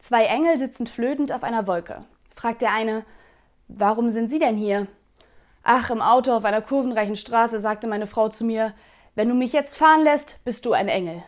Zwei Engel sitzen flötend auf einer Wolke. Fragt der eine, warum sind Sie denn hier? Ach, im Auto auf einer kurvenreichen Straße sagte meine Frau zu mir, wenn du mich jetzt fahren lässt, bist du ein Engel.